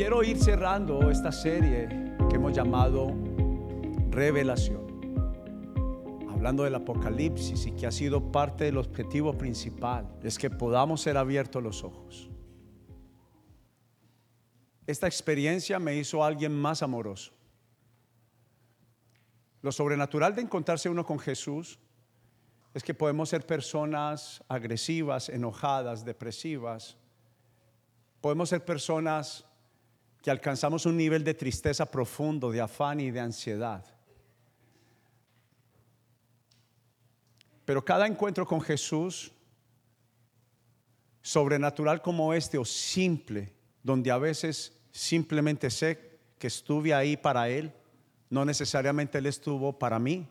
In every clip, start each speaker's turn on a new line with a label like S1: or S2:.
S1: quiero ir cerrando esta serie que hemos llamado Revelación. Hablando del Apocalipsis y que ha sido parte del objetivo principal, es que podamos ser abiertos los ojos. Esta experiencia me hizo alguien más amoroso. Lo sobrenatural de encontrarse uno con Jesús es que podemos ser personas agresivas, enojadas, depresivas. Podemos ser personas que alcanzamos un nivel de tristeza profundo, de afán y de ansiedad. Pero cada encuentro con Jesús, sobrenatural como este o simple, donde a veces simplemente sé que estuve ahí para Él, no necesariamente Él estuvo para mí,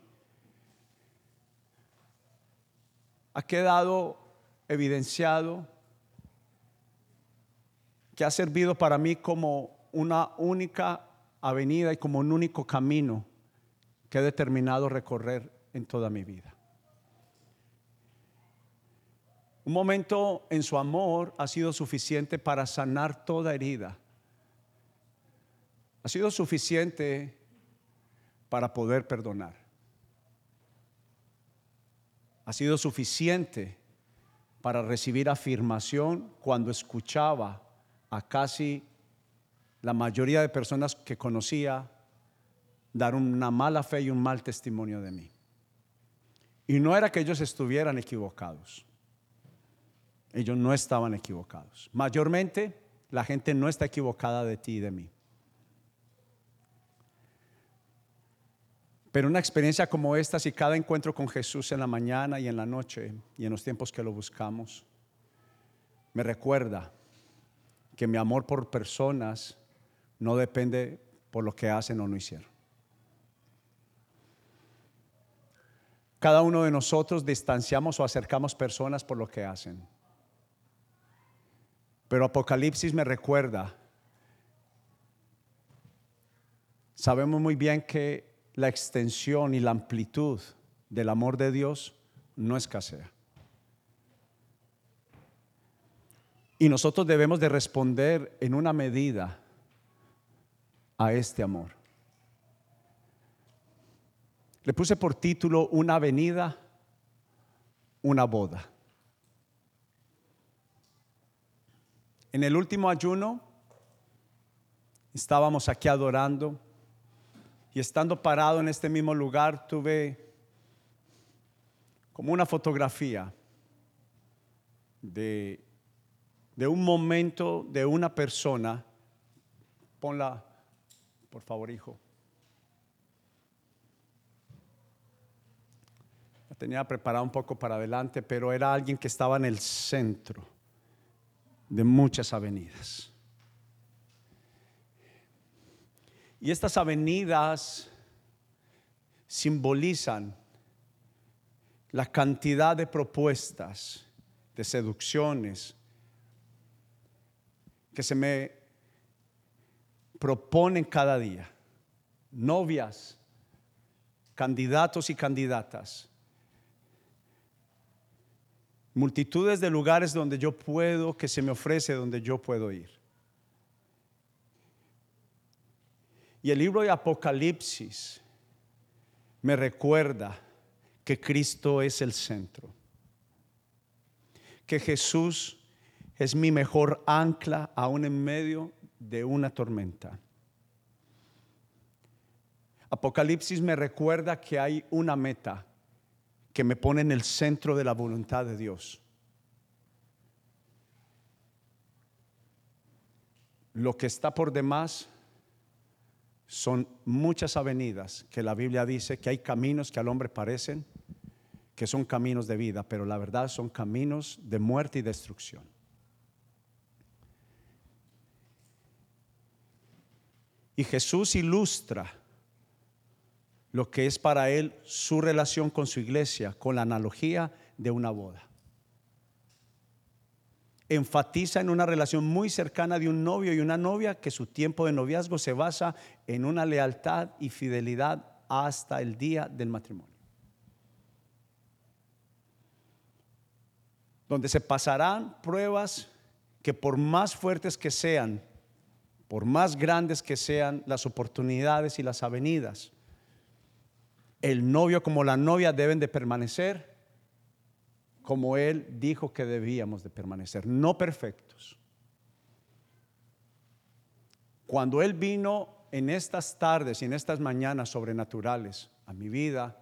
S1: ha quedado evidenciado que ha servido para mí como una única avenida y como un único camino que he determinado recorrer en toda mi vida. Un momento en su amor ha sido suficiente para sanar toda herida. Ha sido suficiente para poder perdonar. Ha sido suficiente para recibir afirmación cuando escuchaba a casi la mayoría de personas que conocía dar una mala fe y un mal testimonio de mí. Y no era que ellos estuvieran equivocados. Ellos no estaban equivocados. Mayormente la gente no está equivocada de ti y de mí. Pero una experiencia como esta, si cada encuentro con Jesús en la mañana y en la noche y en los tiempos que lo buscamos, me recuerda que mi amor por personas no depende por lo que hacen o no hicieron. Cada uno de nosotros distanciamos o acercamos personas por lo que hacen. Pero Apocalipsis me recuerda, sabemos muy bien que la extensión y la amplitud del amor de Dios no escasea. Y nosotros debemos de responder en una medida a este amor. Le puse por título Una venida, una boda. En el último ayuno estábamos aquí adorando y estando parado en este mismo lugar tuve como una fotografía de, de un momento de una persona. Ponla por favor, hijo. La tenía preparada un poco para adelante, pero era alguien que estaba en el centro de muchas avenidas. Y estas avenidas simbolizan la cantidad de propuestas, de seducciones que se me proponen cada día, novias, candidatos y candidatas, multitudes de lugares donde yo puedo, que se me ofrece, donde yo puedo ir. Y el libro de Apocalipsis me recuerda que Cristo es el centro, que Jesús es mi mejor ancla aún en medio de una tormenta. Apocalipsis me recuerda que hay una meta que me pone en el centro de la voluntad de Dios. Lo que está por demás son muchas avenidas que la Biblia dice que hay caminos que al hombre parecen que son caminos de vida, pero la verdad son caminos de muerte y destrucción. Y Jesús ilustra lo que es para él su relación con su iglesia, con la analogía de una boda. Enfatiza en una relación muy cercana de un novio y una novia que su tiempo de noviazgo se basa en una lealtad y fidelidad hasta el día del matrimonio. Donde se pasarán pruebas que por más fuertes que sean, por más grandes que sean las oportunidades y las avenidas, el novio como la novia deben de permanecer como Él dijo que debíamos de permanecer, no perfectos. Cuando Él vino en estas tardes y en estas mañanas sobrenaturales a mi vida,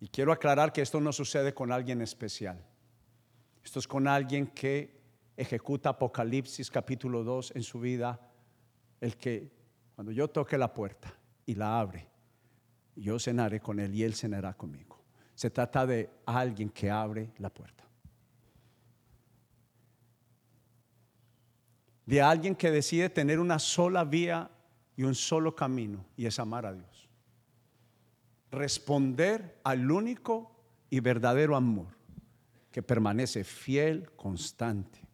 S1: y quiero aclarar que esto no sucede con alguien especial, esto es con alguien que ejecuta Apocalipsis capítulo 2 en su vida, el que cuando yo toque la puerta y la abre, yo cenaré con él y él cenará conmigo. Se trata de alguien que abre la puerta. De alguien que decide tener una sola vía y un solo camino y es amar a Dios. Responder al único y verdadero amor que permanece fiel, constante.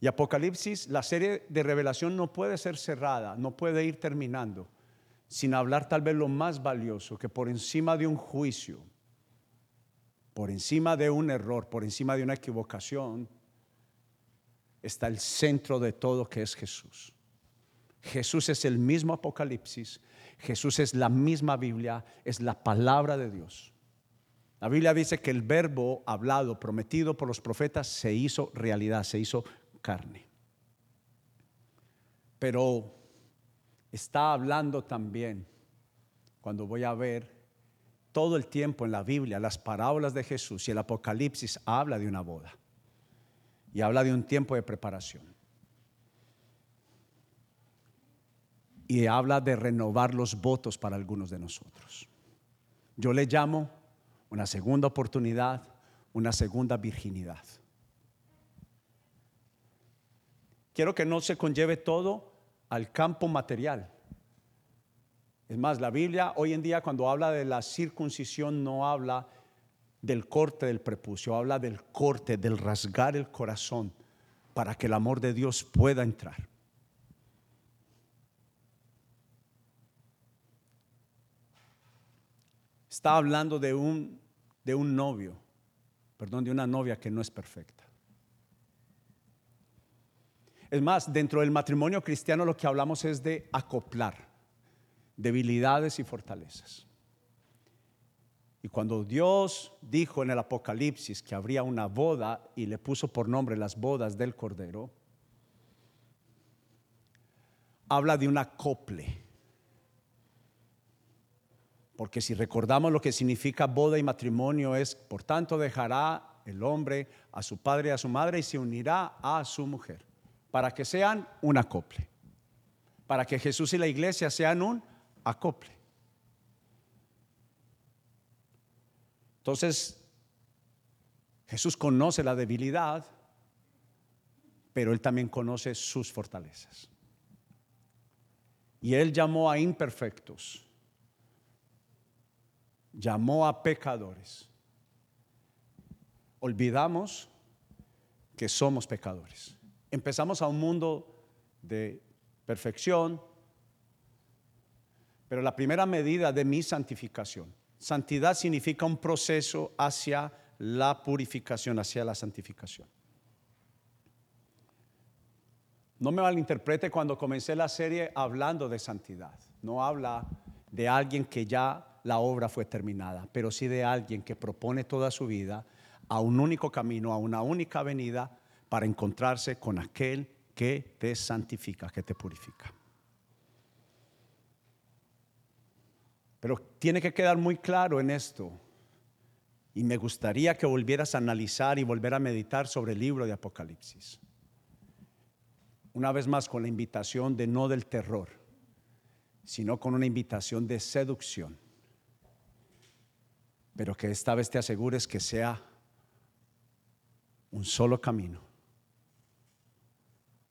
S1: Y Apocalipsis, la serie de revelación no puede ser cerrada, no puede ir terminando sin hablar tal vez lo más valioso, que por encima de un juicio, por encima de un error, por encima de una equivocación, está el centro de todo que es Jesús. Jesús es el mismo Apocalipsis, Jesús es la misma Biblia, es la palabra de Dios. La Biblia dice que el verbo hablado, prometido por los profetas, se hizo realidad, se hizo carne. Pero está hablando también, cuando voy a ver todo el tiempo en la Biblia, las parábolas de Jesús y el Apocalipsis habla de una boda y habla de un tiempo de preparación. Y habla de renovar los votos para algunos de nosotros. Yo le llamo una segunda oportunidad, una segunda virginidad. Quiero que no se conlleve todo al campo material. Es más, la Biblia hoy en día cuando habla de la circuncisión no habla del corte del prepucio, habla del corte, del rasgar el corazón para que el amor de Dios pueda entrar. Está hablando de un, de un novio, perdón, de una novia que no es perfecta. Es más, dentro del matrimonio cristiano lo que hablamos es de acoplar debilidades y fortalezas. Y cuando Dios dijo en el Apocalipsis que habría una boda y le puso por nombre las bodas del Cordero, habla de un acople. Porque si recordamos lo que significa boda y matrimonio es, por tanto dejará el hombre a su padre y a su madre y se unirá a su mujer para que sean un acople, para que Jesús y la iglesia sean un acople. Entonces, Jesús conoce la debilidad, pero Él también conoce sus fortalezas. Y Él llamó a imperfectos, llamó a pecadores. Olvidamos que somos pecadores empezamos a un mundo de perfección, pero la primera medida de mi santificación, santidad significa un proceso hacia la purificación, hacia la santificación. No me malinterprete cuando comencé la serie hablando de santidad. No habla de alguien que ya la obra fue terminada, pero sí de alguien que propone toda su vida a un único camino, a una única venida para encontrarse con aquel que te santifica, que te purifica. Pero tiene que quedar muy claro en esto. Y me gustaría que volvieras a analizar y volver a meditar sobre el libro de Apocalipsis. Una vez más con la invitación de no del terror, sino con una invitación de seducción. Pero que esta vez te asegures que sea un solo camino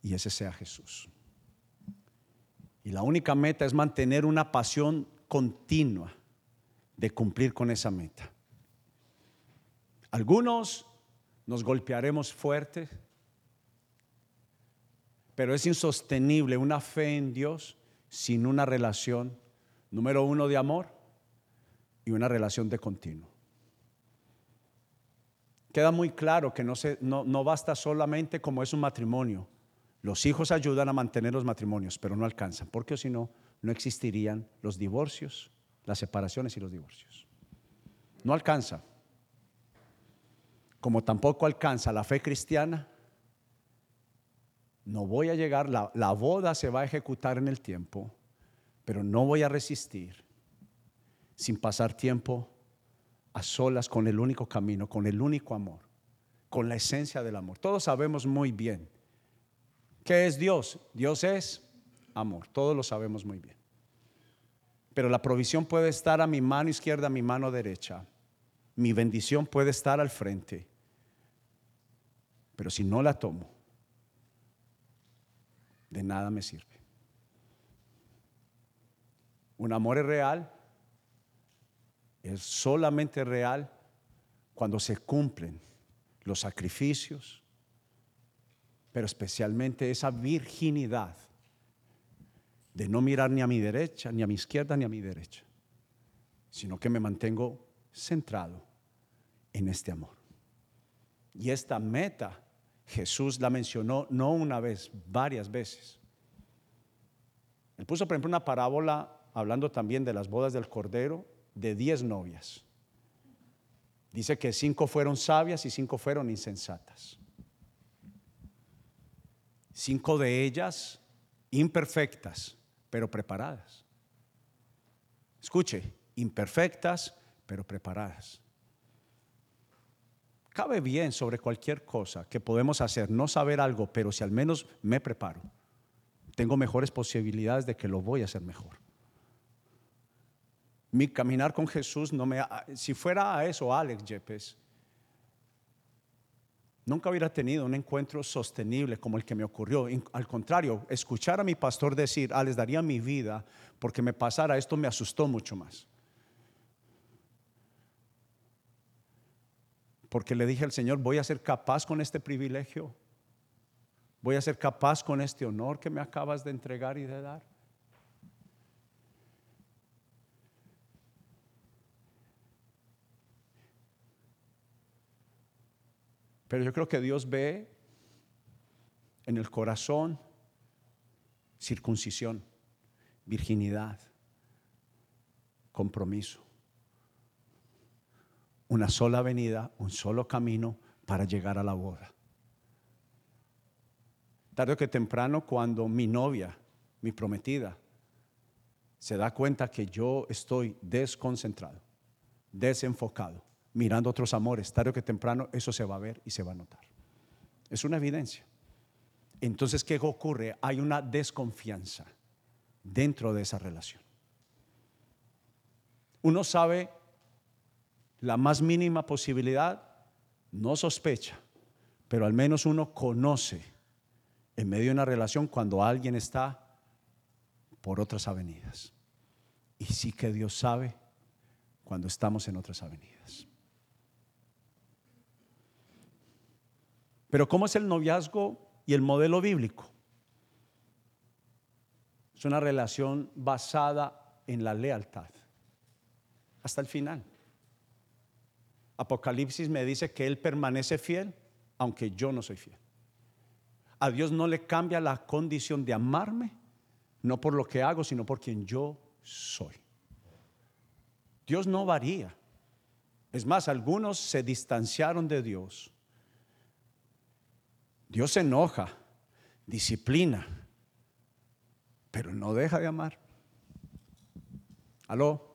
S1: y ese sea Jesús. Y la única meta es mantener una pasión continua de cumplir con esa meta. Algunos nos golpearemos fuerte, pero es insostenible una fe en Dios sin una relación, número uno, de amor y una relación de continuo. queda muy claro que no, se, no, no basta solamente como es un matrimonio. Los hijos ayudan a mantener los matrimonios, pero no alcanzan, porque si no, no existirían los divorcios, las separaciones y los divorcios. No alcanza. Como tampoco alcanza la fe cristiana, no voy a llegar, la, la boda se va a ejecutar en el tiempo, pero no voy a resistir sin pasar tiempo a solas con el único camino, con el único amor, con la esencia del amor. Todos sabemos muy bien qué es Dios. Dios es amor, todos lo sabemos muy bien. Pero la provisión puede estar a mi mano izquierda, a mi mano derecha. Mi bendición puede estar al frente. Pero si no la tomo, de nada me sirve. Un amor es real, es solamente real cuando se cumplen los sacrificios, pero especialmente esa virginidad de no mirar ni a mi derecha, ni a mi izquierda, ni a mi derecha, sino que me mantengo centrado en este amor. Y esta meta Jesús la mencionó no una vez, varias veces. Él puso, por ejemplo, una parábola hablando también de las bodas del Cordero de diez novias. Dice que cinco fueron sabias y cinco fueron insensatas. Cinco de ellas imperfectas, pero preparadas. Escuche, imperfectas, pero preparadas. Cabe bien sobre cualquier cosa que podemos hacer, no saber algo, pero si al menos me preparo, tengo mejores posibilidades de que lo voy a hacer mejor. Mi caminar con Jesús no me... Si fuera a eso, Alex Yepes, nunca hubiera tenido un encuentro sostenible como el que me ocurrió. Al contrario, escuchar a mi pastor decir, Alex, daría mi vida porque me pasara esto me asustó mucho más. Porque le dije al Señor, voy a ser capaz con este privilegio. Voy a ser capaz con este honor que me acabas de entregar y de dar. Pero yo creo que Dios ve en el corazón circuncisión, virginidad, compromiso. Una sola venida, un solo camino para llegar a la boda. Tarde que temprano, cuando mi novia, mi prometida, se da cuenta que yo estoy desconcentrado, desenfocado, mirando otros amores, tarde o que temprano eso se va a ver y se va a notar. Es una evidencia. Entonces, ¿qué ocurre? Hay una desconfianza dentro de esa relación. Uno sabe la más mínima posibilidad, no sospecha, pero al menos uno conoce en medio de una relación cuando alguien está por otras avenidas. Y sí que Dios sabe cuando estamos en otras avenidas. Pero ¿cómo es el noviazgo y el modelo bíblico? Es una relación basada en la lealtad, hasta el final. Apocalipsis me dice que Él permanece fiel, aunque yo no soy fiel. A Dios no le cambia la condición de amarme, no por lo que hago, sino por quien yo soy. Dios no varía. Es más, algunos se distanciaron de Dios Dios se enoja, disciplina, pero no deja de amar. ¿Aló?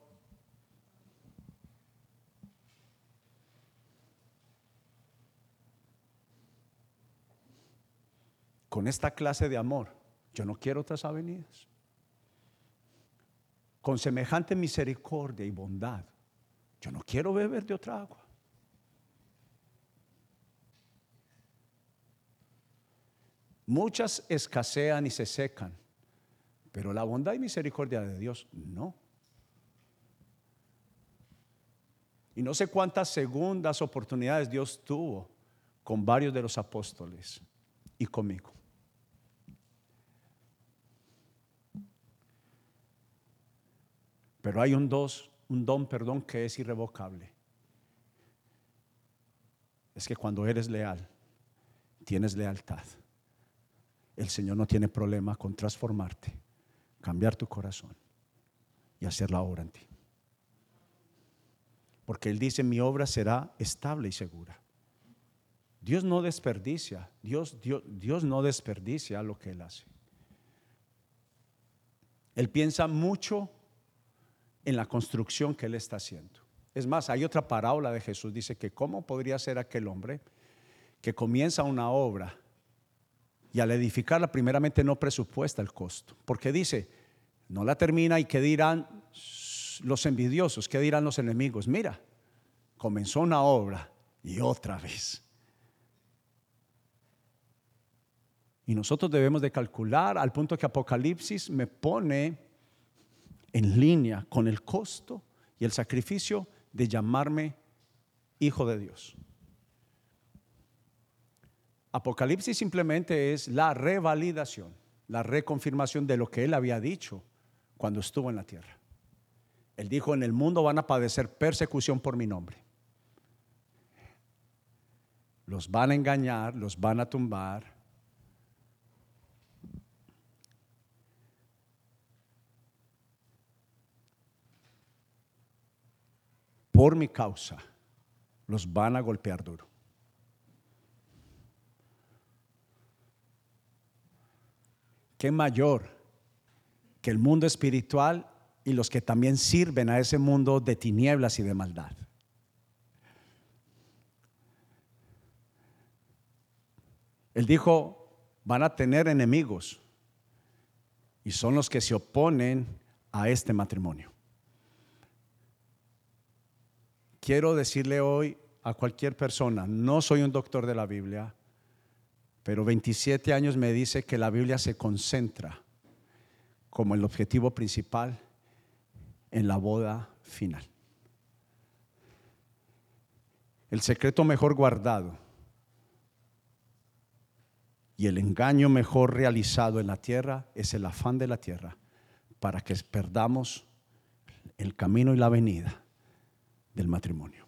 S1: Con esta clase de amor, yo no quiero otras avenidas. Con semejante misericordia y bondad, yo no quiero beber de otra agua. Muchas escasean y se secan, pero la bondad y misericordia de Dios no. Y no sé cuántas segundas oportunidades Dios tuvo con varios de los apóstoles y conmigo. Pero hay un dos, un don, perdón, que es irrevocable. es que cuando eres leal, tienes lealtad. El Señor no tiene problema con transformarte, cambiar tu corazón y hacer la obra en ti. Porque Él dice, mi obra será estable y segura. Dios no desperdicia, Dios, Dios, Dios no desperdicia lo que Él hace. Él piensa mucho en la construcción que Él está haciendo. Es más, hay otra parábola de Jesús, dice que cómo podría ser aquel hombre que comienza una obra y al edificarla primeramente no presupuesta el costo, porque dice, no la termina y qué dirán los envidiosos, qué dirán los enemigos. Mira, comenzó una obra y otra vez. Y nosotros debemos de calcular al punto que Apocalipsis me pone en línea con el costo y el sacrificio de llamarme hijo de Dios. Apocalipsis simplemente es la revalidación, la reconfirmación de lo que él había dicho cuando estuvo en la tierra. Él dijo, en el mundo van a padecer persecución por mi nombre. Los van a engañar, los van a tumbar, por mi causa, los van a golpear duro. ¿Qué mayor que el mundo espiritual y los que también sirven a ese mundo de tinieblas y de maldad? Él dijo, van a tener enemigos y son los que se oponen a este matrimonio. quiero decirle hoy a cualquier persona, no soy un doctor de la Biblia, pero 27 años me dice que la Biblia se concentra como el objetivo principal en la boda final. El secreto mejor guardado y el engaño mejor realizado en la tierra es el afán de la tierra para que perdamos el camino y la venida del matrimonio.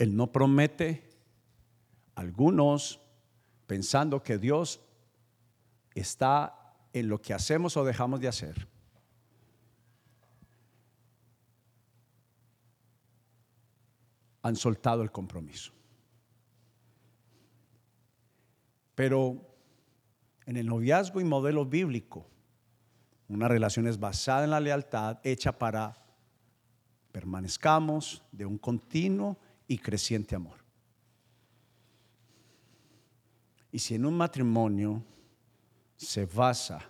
S1: Él no promete, algunos pensando que Dios está en lo que hacemos o dejamos de hacer. Han soltado el compromiso. Pero en el noviazgo y modelo bíblico, una relación es basada en la lealtad, hecha para permanezcamos de un continuo y creciente amor. Y si en un matrimonio se basa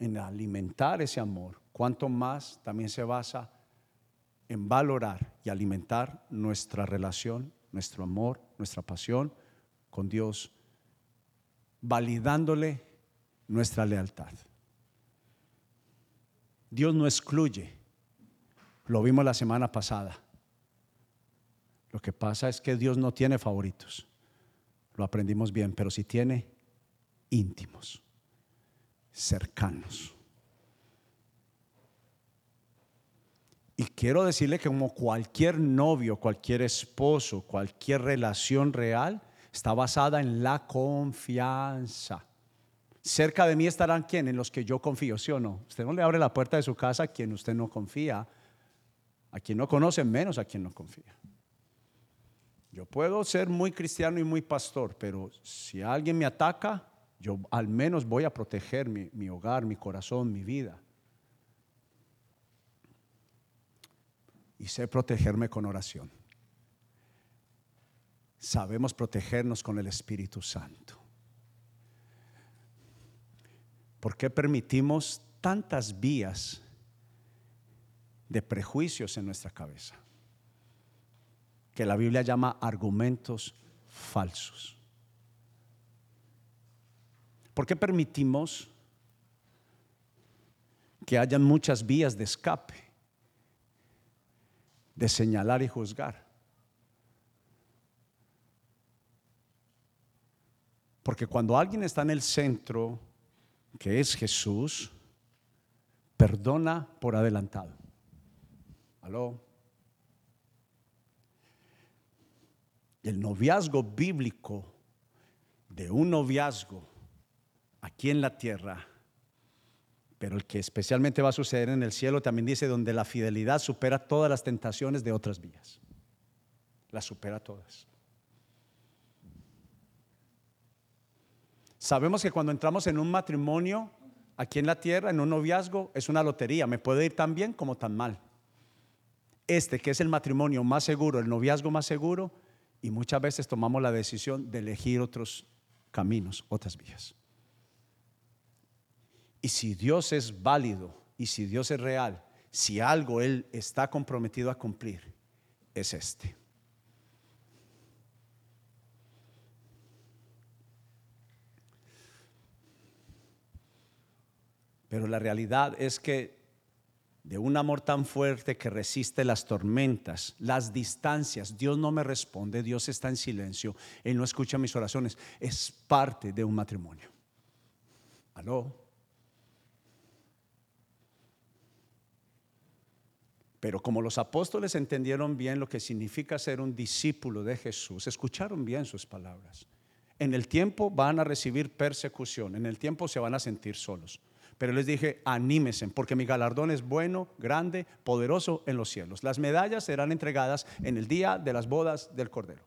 S1: en alimentar ese amor, cuanto más también se basa en valorar y alimentar nuestra relación, nuestro amor, nuestra pasión con Dios, validándole nuestra lealtad. Dios no excluye. Lo vimos la semana pasada. Lo que pasa es que Dios no tiene favoritos. Lo aprendimos bien, pero sí tiene íntimos, cercanos. Y quiero decirle que como cualquier novio, cualquier esposo, cualquier relación real, está basada en la confianza. Cerca de mí estarán quienes, en los que yo confío, ¿sí o no? Usted no le abre la puerta de su casa a quien usted no confía, a quien no conoce, menos a quien no confía. Yo puedo ser muy cristiano y muy pastor, pero si alguien me ataca, yo al menos voy a proteger mi, mi hogar, mi corazón, mi vida. Y sé protegerme con oración. Sabemos protegernos con el Espíritu Santo. ¿Por qué permitimos tantas vías de prejuicios en nuestra cabeza? Que la Biblia llama argumentos falsos. ¿Por qué permitimos que hayan muchas vías de escape, de señalar y juzgar? Porque cuando alguien está en el centro que es Jesús, perdona por adelantado. Aló. El noviazgo bíblico de un noviazgo aquí en la tierra, pero el que especialmente va a suceder en el cielo también dice donde la fidelidad supera todas las tentaciones de otras vías. Las supera todas. Sabemos que cuando entramos en un matrimonio aquí en la tierra, en un noviazgo, es una lotería. Me puede ir tan bien como tan mal. Este, que es el matrimonio más seguro, el noviazgo más seguro, y muchas veces tomamos la decisión de elegir otros caminos, otras vías. Y si Dios es válido y si Dios es real, si algo Él está comprometido a cumplir, es este. Pero la realidad es que de un amor tan fuerte que resiste las tormentas, las distancias. Dios no me responde, Dios está en silencio, Él no escucha mis oraciones. Es parte de un matrimonio. ¿Aló? Pero como los apóstoles entendieron bien lo que significa ser un discípulo de Jesús, escucharon bien sus palabras. En el tiempo van a recibir persecución, en el tiempo se van a sentir solos. Pero les dije, anímesen, porque mi galardón es bueno, grande, poderoso en los cielos. Las medallas serán entregadas en el día de las bodas del Cordero.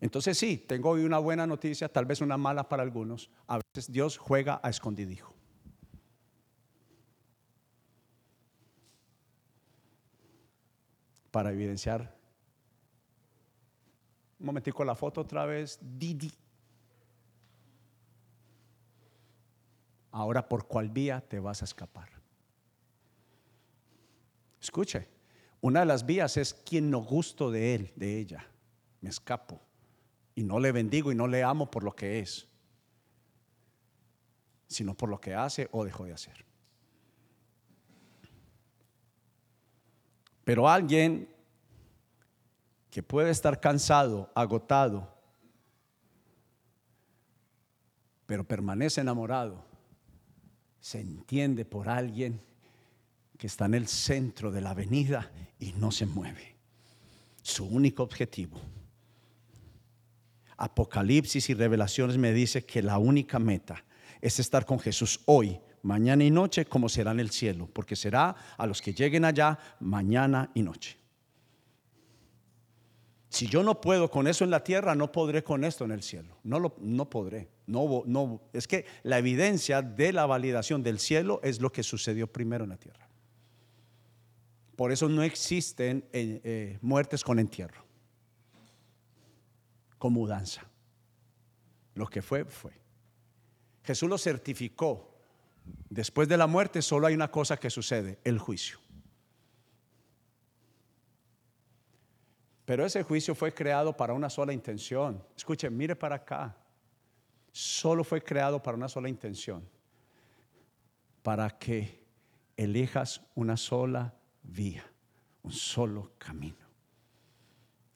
S1: Entonces sí, tengo hoy una buena noticia, tal vez una mala para algunos. A veces Dios juega a escondidijo. Para evidenciar. Un momentico la foto otra vez. Didi. Ahora, ¿por cuál vía te vas a escapar? Escuche, una de las vías es quien no gusto de él, de ella. Me escapo y no le bendigo y no le amo por lo que es, sino por lo que hace o dejó de hacer. Pero alguien que puede estar cansado, agotado, pero permanece enamorado, se entiende por alguien que está en el centro de la avenida y no se mueve. Su único objetivo. Apocalipsis y revelaciones me dice que la única meta es estar con Jesús hoy, mañana y noche, como será en el cielo, porque será a los que lleguen allá mañana y noche. Si yo no puedo con eso en la tierra, no podré con esto en el cielo. No, lo, no podré. No, no, es que la evidencia de la validación del cielo es lo que sucedió primero en la tierra. Por eso no existen eh, eh, muertes con entierro, con mudanza. Lo que fue, fue. Jesús lo certificó. Después de la muerte solo hay una cosa que sucede, el juicio. Pero ese juicio fue creado para una sola intención. Escuche, mire para acá. Solo fue creado para una sola intención. Para que elijas una sola vía, un solo camino.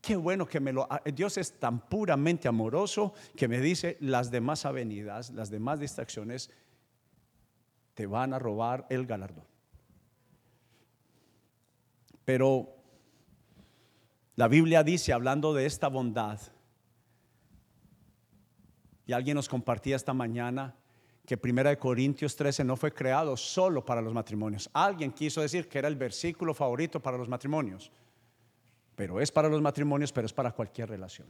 S1: Qué bueno que me lo... Dios es tan puramente amoroso que me dice las demás avenidas, las demás distracciones, te van a robar el galardón. Pero la Biblia dice, hablando de esta bondad, y alguien nos compartía esta mañana que Primera de Corintios 13 no fue creado solo para los matrimonios. Alguien quiso decir que era el versículo favorito para los matrimonios, pero es para los matrimonios, pero es para cualquier relación.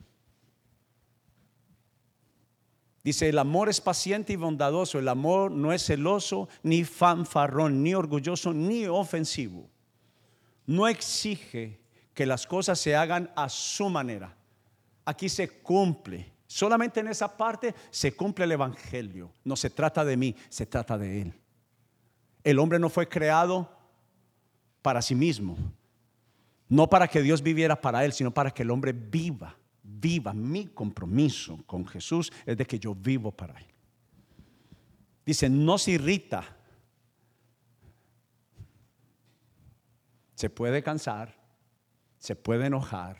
S1: Dice, el amor es paciente y bondadoso, el amor no es celoso, ni fanfarrón, ni orgulloso, ni ofensivo. No exige que las cosas se hagan a su manera. Aquí se cumple. Solamente en esa parte se cumple el Evangelio. No se trata de mí, se trata de Él. El hombre no fue creado para sí mismo. No para que Dios viviera para Él, sino para que el hombre viva. Viva. Mi compromiso con Jesús es de que yo vivo para Él. Dice, no se irrita. Se puede cansar, se puede enojar,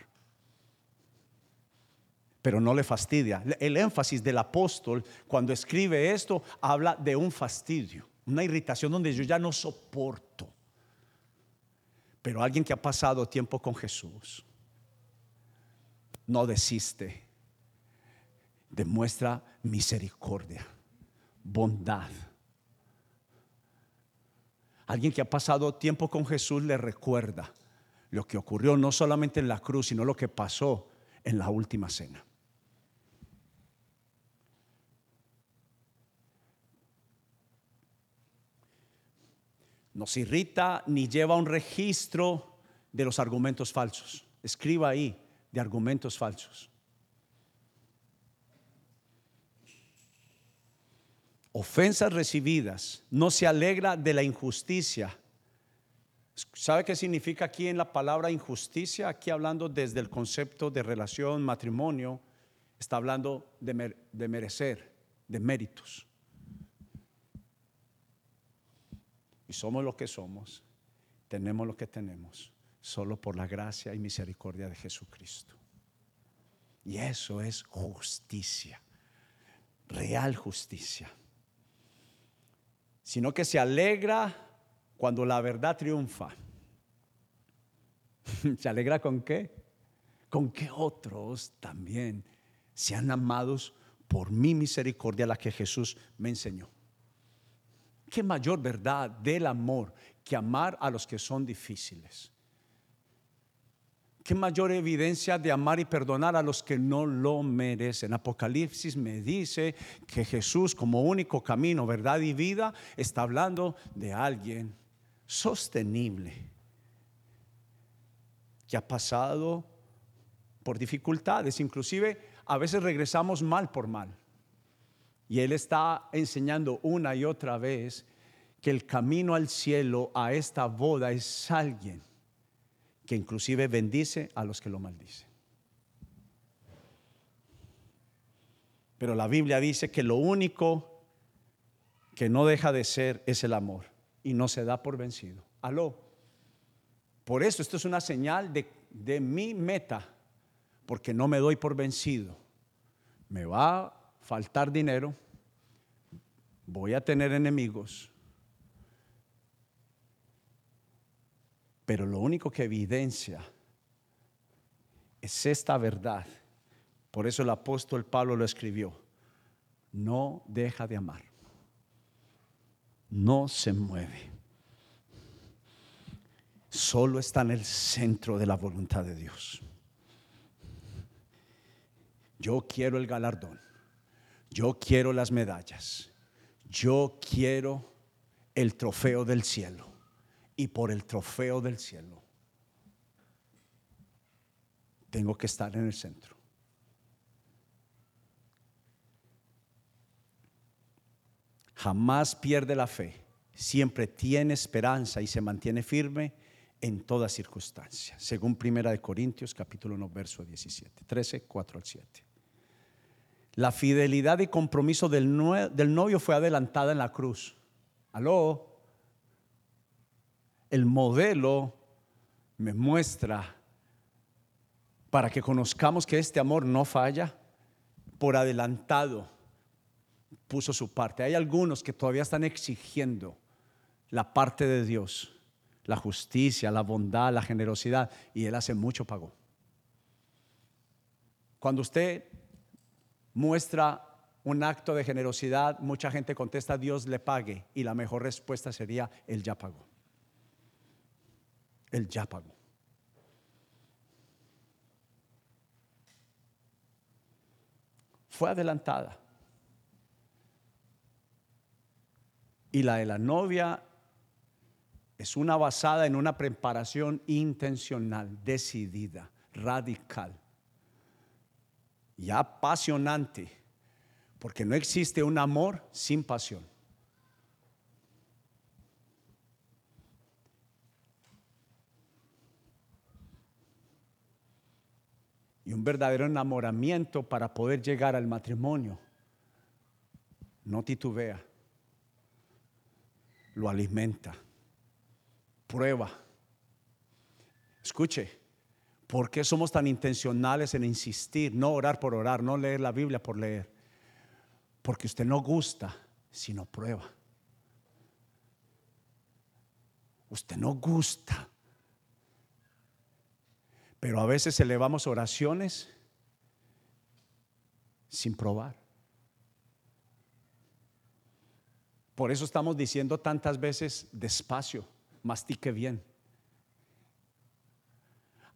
S1: pero no le fastidia. El énfasis del apóstol cuando escribe esto habla de un fastidio, una irritación donde yo ya no soporto. Pero alguien que ha pasado tiempo con Jesús no desiste, demuestra misericordia, bondad. Alguien que ha pasado tiempo con Jesús le recuerda lo que ocurrió no solamente en la cruz, sino lo que pasó en la última cena. Nos irrita ni lleva un registro de los argumentos falsos. Escriba ahí de argumentos falsos. Ofensas recibidas. No se alegra de la injusticia. ¿Sabe qué significa aquí en la palabra injusticia? Aquí hablando desde el concepto de relación, matrimonio, está hablando de, merecer, de méritos. Y somos lo que somos, tenemos lo que tenemos, solo por la gracia y misericordia de Jesucristo. Y eso es justicia, real justicia. Sino que se alegra cuando la verdad triunfa. ¿Se alegra con qué? Con que otros también sean amados por mi misericordia, la que Jesús me enseñó. ¿Qué mayor verdad del amor que amar a los que son difíciles? ¿Qué mayor evidencia de amar y perdonar a los que no lo merecen? Apocalipsis me dice que Jesús como único camino, verdad y vida está hablando de alguien sostenible que ha pasado por dificultades, inclusive a veces regresamos mal por mal. Y Él está enseñando una y otra vez que el camino al cielo, a esta boda, es alguien que inclusive bendice a los que lo maldicen. Pero la Biblia dice que lo único que no deja de ser es el amor y no se da por vencido. Aló. Por eso esto es una señal de, de mi meta, porque no me doy por vencido. Me va faltar dinero, voy a tener enemigos, pero lo único que evidencia es esta verdad. Por eso el apóstol Pablo lo escribió. No deja de amar. No se mueve. Solo está en el centro de la voluntad de Dios. Yo quiero el galardón. Yo quiero las medallas. Yo quiero el trofeo del cielo. Y por el trofeo del cielo tengo que estar en el centro. Jamás pierde la fe. Siempre tiene esperanza y se mantiene firme en toda circunstancia. Según Primera de Corintios capítulo 1 verso 17, 13, 4 al 7. La fidelidad y compromiso del, novio fue adelantada en la cruz. Aló. El modelo me muestra para que conozcamos que este amor no falla por adelantado puso su parte. Hay algunos que todavía están exigiendo la parte de Dios, la justicia, la bondad, la generosidad, y Él hace mucho pagó. Cuando usted muestra un acto de generosidad, mucha gente contesta Dios le pague y la mejor respuesta sería Él ya pagó. Él ya pagó. Fue adelantada. Y la de la novia es una basada en una preparación intencional, decidida, radical y apasionante, porque no existe un amor sin pasión. Y un verdadero enamoramiento para poder llegar al matrimonio. No titubea, lo alimenta, prueba. Escuche, ¿Por qué somos tan intencionales en insistir? No orar por orar, no leer la Biblia por leer. Porque usted no gusta, sino prueba. Usted no gusta, Pero a veces elevamos oraciones sin probar. Por eso estamos diciendo tantas veces despacio, mastique bien.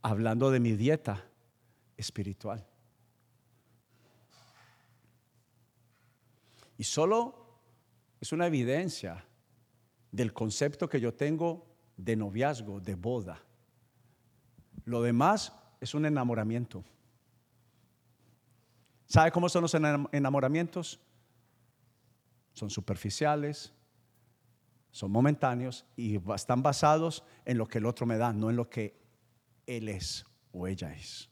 S1: Hablando de mi dieta espiritual. Y solo es una evidencia del concepto que yo tengo de noviazgo, de boda. Lo demás es un enamoramiento. ¿Sabe cómo son los enamoramientos? Son superficiales, son momentáneos y están basados en lo que el otro me da, no en lo que él es o ella es.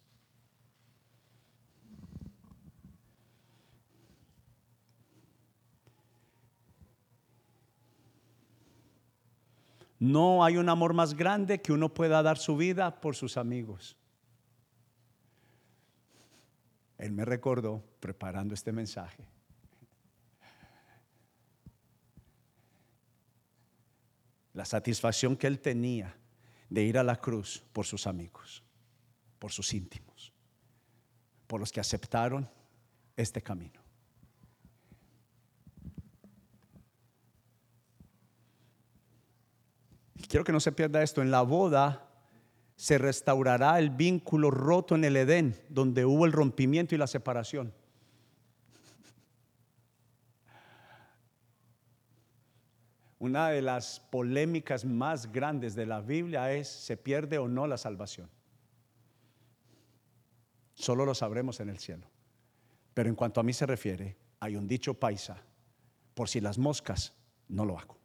S1: No hay un amor más grande que uno pueda dar su vida por sus amigos. Él me recordó preparando este mensaje. La satisfacción que él tenía de ir a la cruz por sus amigos, por sus íntimos, por los que aceptaron este camino. quiero que no se pierda esto, en la boda se restaurará el vínculo roto en el Edén, donde hubo el rompimiento y la separación. Una de las polémicas más grandes de la Biblia es, ¿se pierde o no la salvación? Solo lo sabremos en el cielo. Pero en cuanto a mí se refiere, hay un dicho paisa, por si las moscas, no lo hago.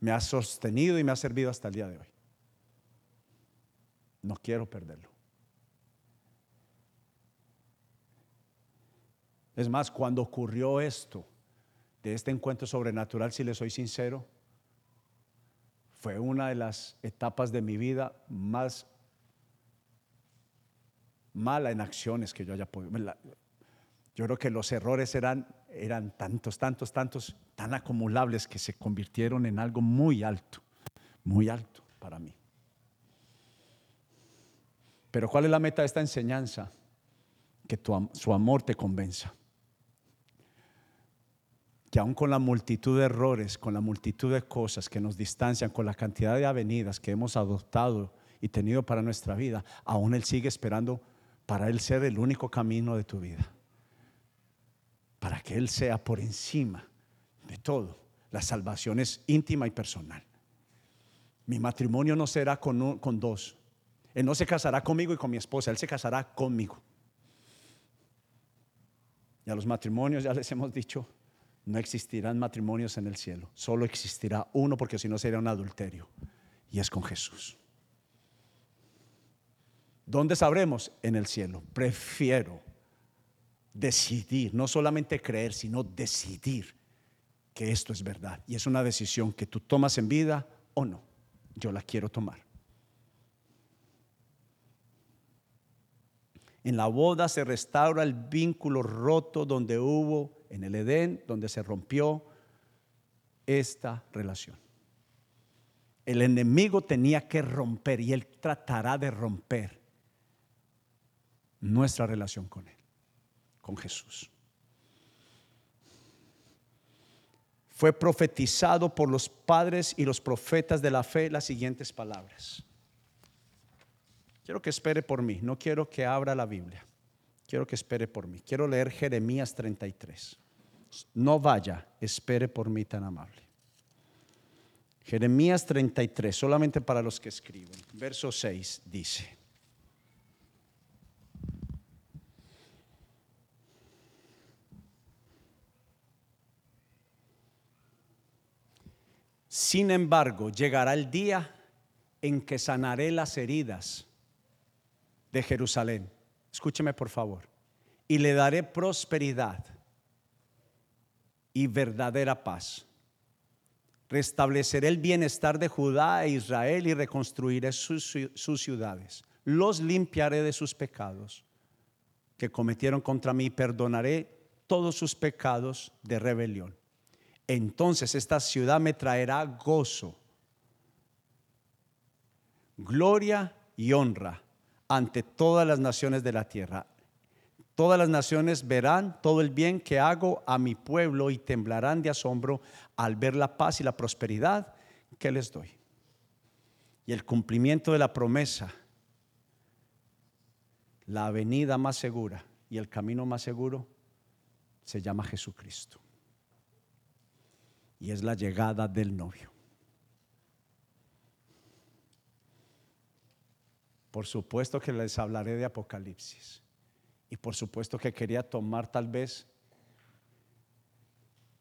S1: me ha sostenido y me ha servido hasta el día de hoy. No quiero perderlo. Es más, cuando ocurrió esto, de este encuentro sobrenatural, si le soy sincero, fue una de las etapas de mi vida más mala en acciones que yo haya podido. Yo creo que los errores eran, eran tantos, tantos, tantos, tan acumulables que se convirtieron en algo muy alto, muy alto para mí. Pero ¿cuál es la meta de esta enseñanza? Que su amor te convenza. Que aún con la multitud de errores, con la multitud de cosas que nos distancian, con la cantidad de avenidas que hemos adoptado y tenido para nuestra vida, aún Él sigue esperando para Él ser el único camino de tu vida para que Él sea por encima de todo. La salvación es íntima y personal. Mi matrimonio no será con, con dos. Él no se casará conmigo y con mi esposa, Él se casará conmigo. Y a los matrimonios ya les hemos dicho, no existirán matrimonios en el cielo, solo existirá uno porque si no sería un adulterio, y es con Jesús. ¿Dónde sabremos? En el cielo. Prefiero decidir, no solamente creer, sino decidir que esto es verdad. Y es una decisión que tú tomas en vida o no. Yo la quiero tomar. En la boda se restaura el vínculo roto donde hubo en el Edén, donde se rompió esta relación. El enemigo tenía que romper y él tratará de romper nuestra relación con él con Jesús. Fue profetizado por los padres y los profetas de la fe las siguientes palabras. Quiero que espere por mí, no quiero que abra la Biblia, quiero que espere por mí. Quiero leer Jeremías 33. No vaya, espere por mí tan amable. Jeremías 33, solamente para los que escriben. Verso 6 dice. Sin embargo, llegará el día en que sanaré las heridas de Jerusalén. Escúcheme por favor. Y le daré prosperidad y verdadera paz. Restableceré el bienestar de Judá e Israel y reconstruiré sus, ciudades. Los limpiaré de sus pecados que cometieron contra mí. Perdonaré todos sus pecados de rebelión entonces esta ciudad me traerá gozo gloria y honra ante todas las naciones de la tierra. Todas las naciones verán todo el bien que hago a mi pueblo y temblarán de asombro al ver la paz y la prosperidad que les doy. Y el cumplimiento de la promesa, la avenida más segura y el camino más seguro se llama Jesucristo. Y es la llegada del novio. Por supuesto que les hablaré de Apocalipsis. Y por supuesto que quería tomar tal vez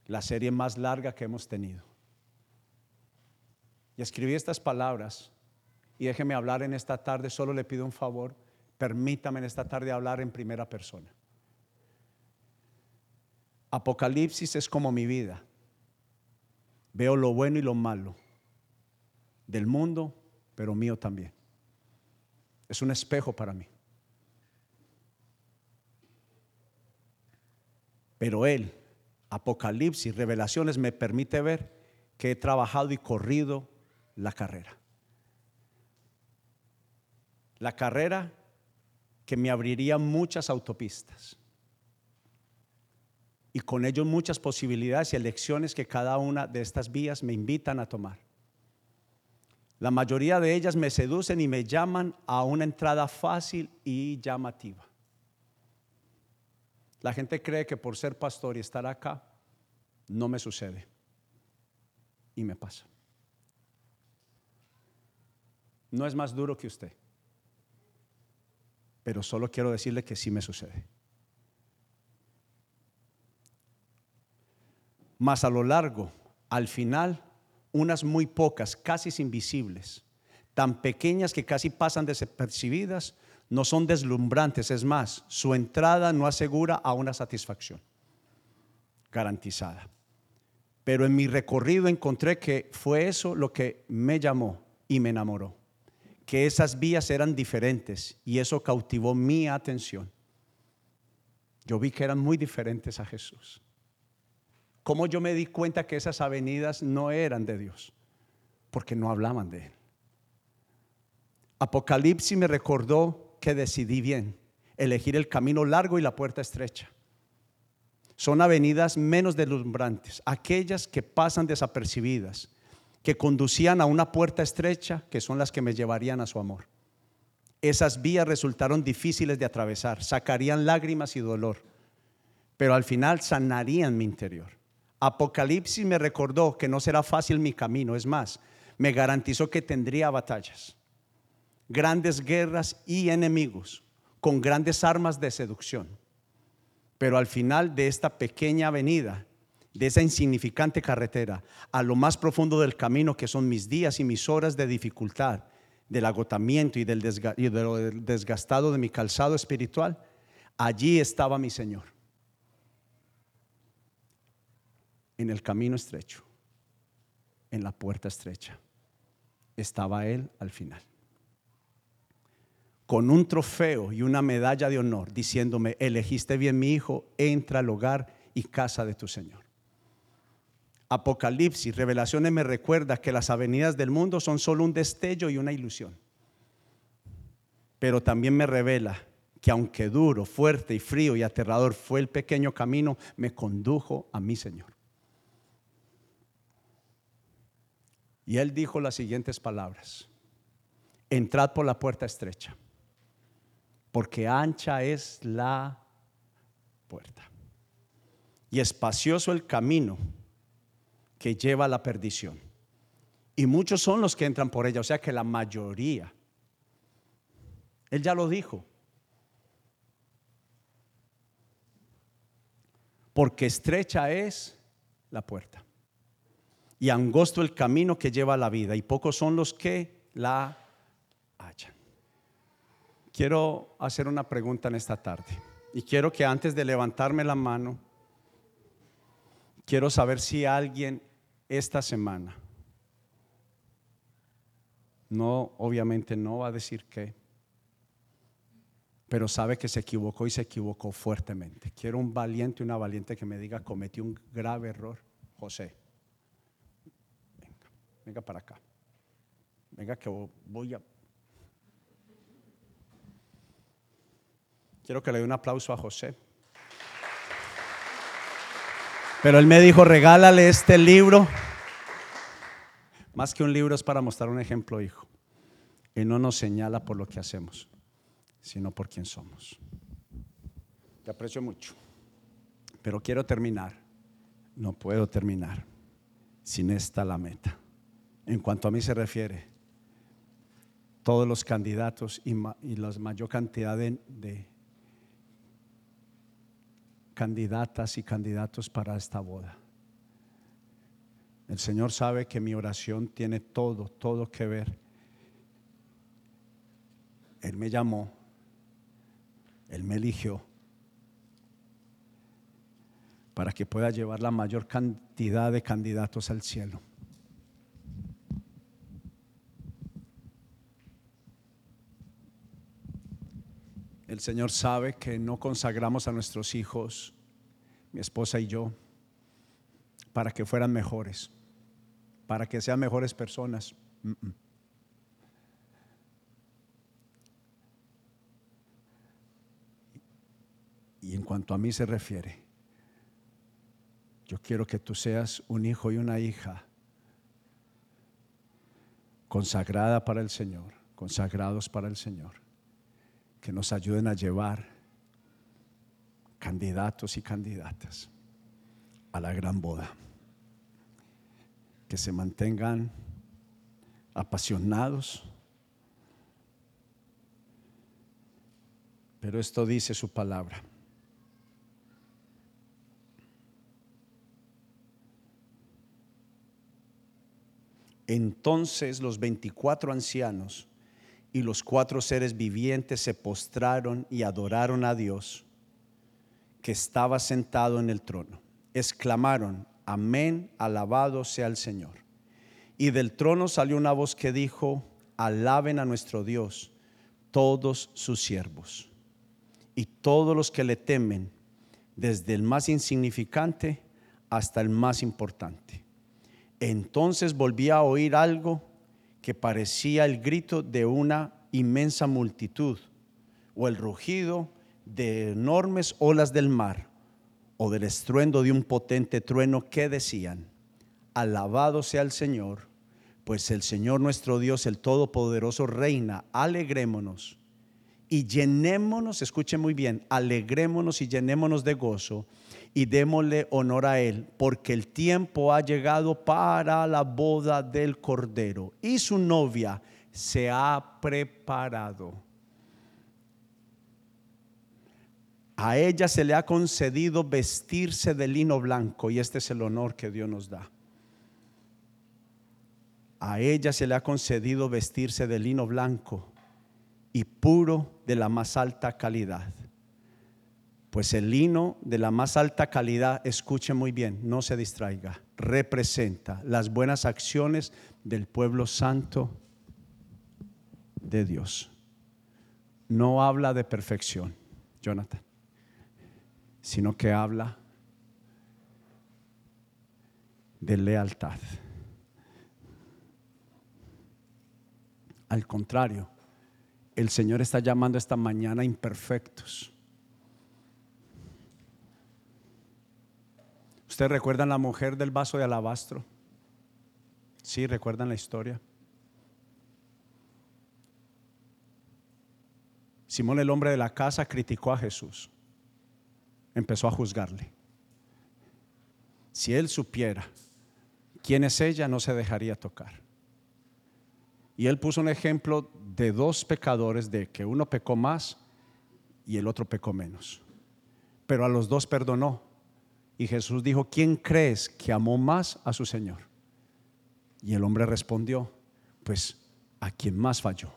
S1: la serie más larga que hemos tenido. Y escribí estas palabras y déjeme hablar en esta tarde, solo le pido un favor, permítame en esta tarde hablar en primera persona. Apocalipsis es como mi vida. Veo lo bueno y lo malo del mundo, pero mío también. Es un espejo para mí. Pero Él, Apocalipsis, revelaciones, me permite ver que he trabajado y corrido la carrera. La carrera que me abriría muchas autopistas y con ello muchas posibilidades y elecciones que cada una de estas vías me invitan a tomar. La mayoría de ellas me seducen y me llaman a una entrada fácil y llamativa. La gente cree que por ser pastor y estar acá, no me sucede. Y me pasa. No es más duro que usted. Pero solo quiero decirle que sí me sucede. Más a lo largo, al final, unas muy pocas, casi invisibles, tan pequeñas que casi pasan desapercibidas, no son deslumbrantes, es más, su entrada no asegura a una satisfacción garantizada. Pero en mi recorrido encontré que fue eso lo que me llamó y me enamoró, que esas vías eran diferentes y eso cautivó mi atención. Yo vi que eran muy diferentes a Jesús. ¿Cómo yo me di cuenta que esas avenidas no eran de Dios? Porque no hablaban de Él. Apocalipsis me recordó que decidí bien, elegir el camino largo y la puerta estrecha. Son avenidas menos deslumbrantes, aquellas que pasan desapercibidas, que conducían a una puerta estrecha, que son las que me llevarían a su amor. Esas vías resultaron difíciles de atravesar, sacarían lágrimas y dolor, pero al final sanarían mi interior. Apocalipsis me recordó que no será fácil mi camino, es más, me garantizó que tendría batallas, grandes guerras y enemigos con grandes armas de seducción. Pero al final de esta pequeña avenida, de esa insignificante carretera, a lo más profundo del camino que son mis días y mis horas de dificultad, del agotamiento y del desgastado de mi calzado espiritual, allí estaba mi Señor en el camino estrecho, en la puerta estrecha. Estaba él al final. Con un trofeo y una medalla de honor, diciéndome, elegiste bien mi hijo, entra al hogar y casa de tu Señor. Apocalipsis, revelaciones me recuerda que las avenidas del mundo son solo un destello y una ilusión. Pero también me revela que aunque duro, fuerte y frío y aterrador fue el pequeño camino, me condujo a mi Señor. Y él dijo las siguientes palabras. Entrad por la puerta estrecha, porque ancha es la puerta. Y espacioso el camino que lleva a la perdición. Y muchos son los que entran por ella, o sea que la mayoría. Él ya lo dijo. Porque estrecha es la puerta y angosto el camino que lleva a la vida, y pocos son los que la hallan. Quiero hacer una pregunta en esta tarde, y quiero que antes de levantarme la mano, quiero saber si alguien esta semana, no, obviamente no va a decir qué, pero sabe que se equivocó y se equivocó fuertemente. Quiero un valiente, una valiente que me diga, cometí un grave error, José venga para acá. Venga que voy a... Quiero que le dé un aplauso a José. Pero él me dijo, regálale este libro. Más que un libro es para mostrar un ejemplo, hijo. Y no nos señala por lo que hacemos, sino por quién somos. Te aprecio mucho. Pero quiero terminar. No puedo terminar sin esta la meta. En cuanto a mí se refiere, todos los candidatos y, la mayor cantidad de candidatas y candidatos para esta boda. El Señor sabe que mi oración tiene todo, todo que ver. Él me llamó, Él me eligió para que pueda llevar la mayor cantidad de candidatos al cielo. El Señor sabe que no consagramos a nuestros hijos, mi esposa y yo, para que fueran mejores, para que sean mejores personas. Y en cuanto a mí se refiere, yo quiero que tú seas un hijo y una hija consagrada para el Señor, consagrados para el Señor que nos ayuden a llevar candidatos y candidatas a la gran boda. Que se mantengan apasionados. Pero esto dice su palabra. Entonces los 24 ancianos y los cuatro seres vivientes se postraron y adoraron a Dios que estaba sentado en el trono. Exclamaron, amén, alabado sea el Señor. Y del trono salió una voz que dijo, alaben a nuestro Dios todos sus siervos y todos los que le temen, desde el más insignificante hasta el más importante. Entonces volví a oír algo que parecía el grito de una inmensa multitud o el rugido de enormes olas del mar o del estruendo de un potente trueno que decían, alabado sea el Señor, pues el Señor nuestro Dios, el Todopoderoso, reina, alegrémonos y llenémonos, escuchen muy bien, alegrémonos y llenémonos de gozo y démosle honor a Él, porque el tiempo ha llegado para la boda del Cordero y su novia se ha preparado. A ella se le ha concedido vestirse de lino blanco y este es el honor que Dios nos da. A ella se le ha concedido vestirse de lino blanco y puro de la más alta calidad pues el lino de la más alta calidad, escuche muy bien, no se distraiga, representa las buenas acciones del pueblo santo de Dios. No habla de perfección, Jonathan, sino que habla de lealtad. Al contrario, el Señor está llamando esta mañana imperfectos ¿Ustedes recuerdan la mujer del vaso de alabastro? Sí, recuerdan la historia. Simón el hombre de la casa criticó a Jesús. Empezó a juzgarle. Si él supiera quién es ella, no se dejaría tocar. Y él puso un ejemplo de dos pecadores, de que uno pecó más y el otro pecó menos. Pero a los dos perdonó. Y Jesús dijo, ¿quién crees que amó más a su Señor? Y el hombre respondió, pues a quien más falló.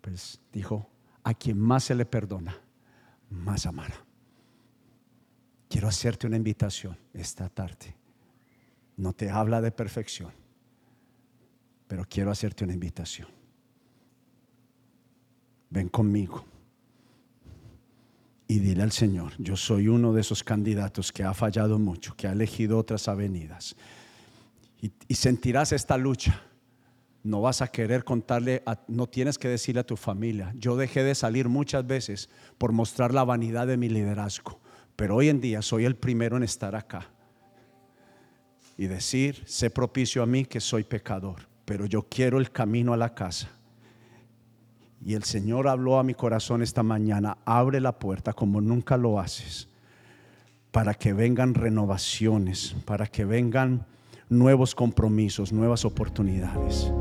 S1: Pues dijo, a quien más se le perdona, más amará. Quiero hacerte una invitación esta tarde. No te habla de perfección, pero quiero hacerte una invitación. Ven conmigo y dile al Señor, yo soy uno de esos candidatos que ha fallado mucho, que ha elegido otras avenidas. Y, sentirás esta lucha, no vas a querer contarle, no tienes que decirle a tu familia. Yo dejé de salir muchas veces por mostrar la vanidad de mi liderazgo, pero hoy en día soy el primero en estar acá y decir, sé propicio a mí que soy pecador, pero yo quiero el camino a la casa. Y el Señor habló a mi corazón esta mañana, abre la puerta como nunca lo haces, para que vengan renovaciones, para que vengan nuevos compromisos, nuevas oportunidades.